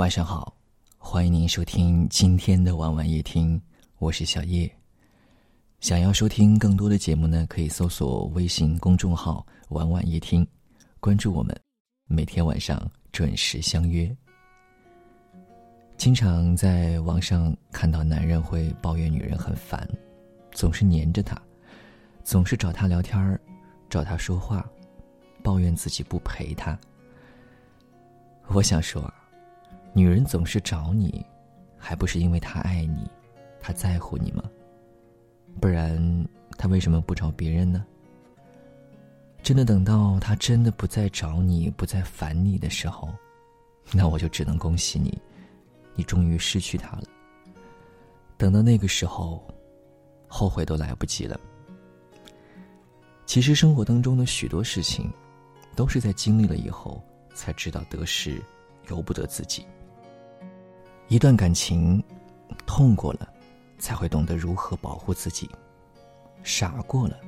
晚上好，欢迎您收听今天的晚晚夜听，我是小叶。想要收听更多的节目呢，可以搜索微信公众号“晚晚夜听”，关注我们，每天晚上准时相约。经常在网上看到男人会抱怨女人很烦，总是黏着她，总是找她聊天儿，找她说话，抱怨自己不陪她。我想说，女人总是找你，还不是因为她爱你，她在乎你吗？不然她为什么不找别人呢？真的等到她真的不再找你，不再烦你的时候，那我就只能恭喜你，你终于失去她了。等到那个时候，后悔都来不及了。其实生活当中的许多事情，都是在经历了以后。才知道得失由不得自己。一段感情，痛过了，才会懂得如何保护自己；傻过了，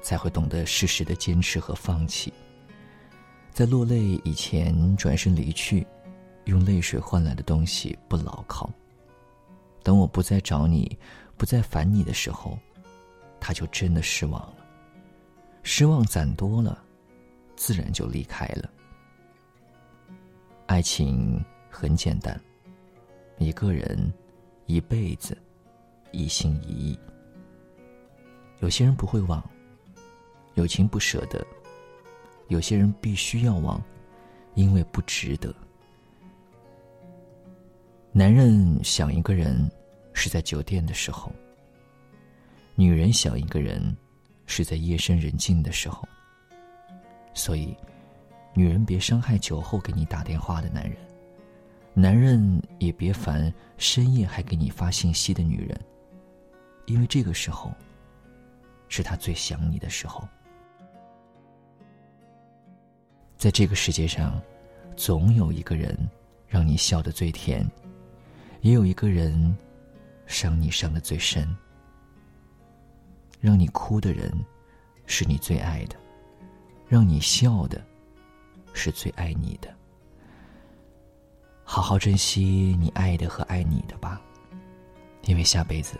才会懂得适时的坚持和放弃。在落泪以前转身离去，用泪水换来的东西不牢靠。等我不再找你，不再烦你的时候，他就真的失望了。失望攒多了，自然就离开了。爱情很简单，一个人一辈子一心一意。有些人不会忘，有情不舍得；有些人必须要忘，因为不值得。男人想一个人是在酒店的时候，女人想一个人是在夜深人静的时候，所以。女人别伤害酒后给你打电话的男人，男人也别烦深夜还给你发信息的女人，因为这个时候，是他最想你的时候。在这个世界上，总有一个人让你笑得最甜，也有一个人伤你伤得最深。让你哭的人，是你最爱的；让你笑的。是最爱你的，好好珍惜你爱的和爱你的吧，因为下辈子，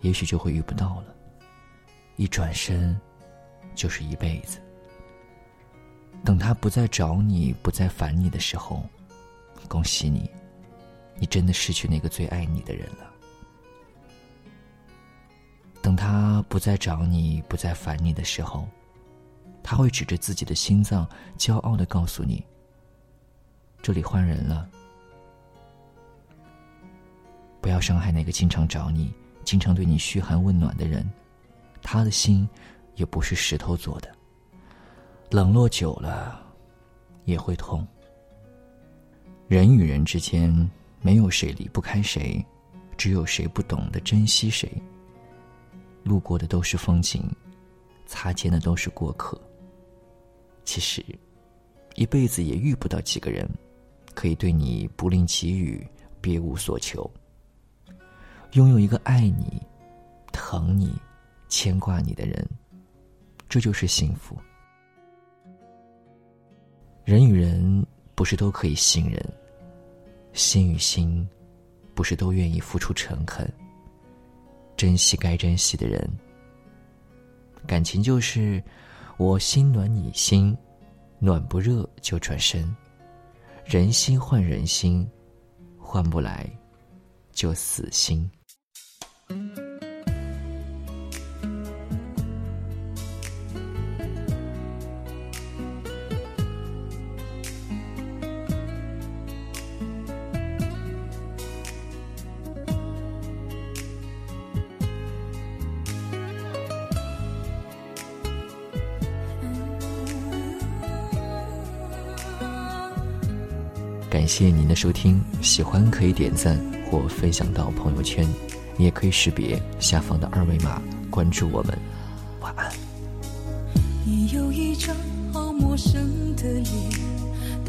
也许就会遇不到了。一转身，就是一辈子。等他不再找你，不再烦你的时候，恭喜你，你真的失去那个最爱你的人了。等他不再找你，不再烦你的时候。他会指着自己的心脏，骄傲的告诉你：“这里换人了。”不要伤害那个经常找你、经常对你嘘寒问暖的人，他的心也不是石头做的。冷落久了，也会痛。人与人之间，没有谁离不开谁，只有谁不懂得珍惜谁。路过的都是风景，擦肩的都是过客。其实，一辈子也遇不到几个人，可以对你不吝给予，别无所求。拥有一个爱你、疼你、牵挂你的人，这就是幸福。人与人不是都可以信任，心与心不是都愿意付出诚恳，珍惜该珍惜的人。感情就是。我心暖你心，暖不热就转身。人心换人心，换不来就死心。感谢您的收听，喜欢可以点赞或分享到朋友圈，你也可以识别下方的二维码关注我们。晚安。你有一张好陌生的脸，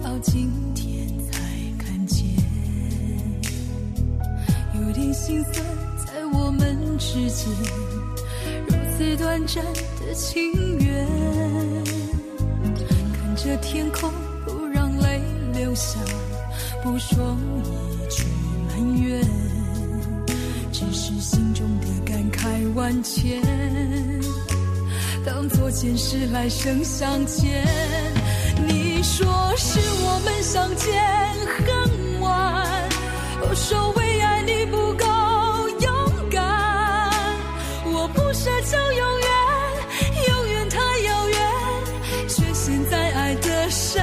到今天才看见，有点心酸在我们之间，如此短暂的情缘，看着天空不让泪流下。不说一句埋怨，只是心中的感慨万千，当作前世来生相欠。你说是我们相见恨晚，我说为爱你不够勇敢，我不奢求永远。永远太遥远，却陷在爱的深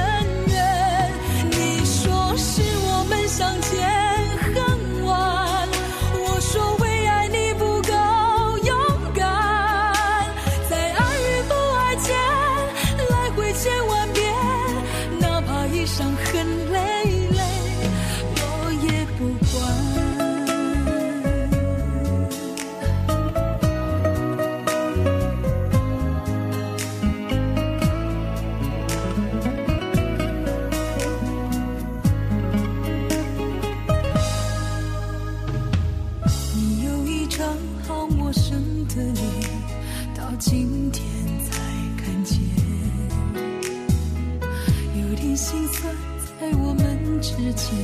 心酸，在我们之间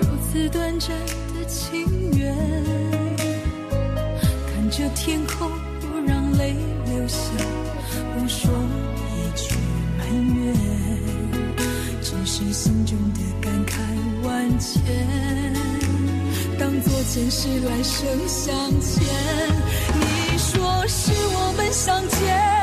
如此短暂的情缘。看着天空，不让泪流下，不说一句埋怨，只是心中的感慨万千。当作前世来生相欠。你说是我们相见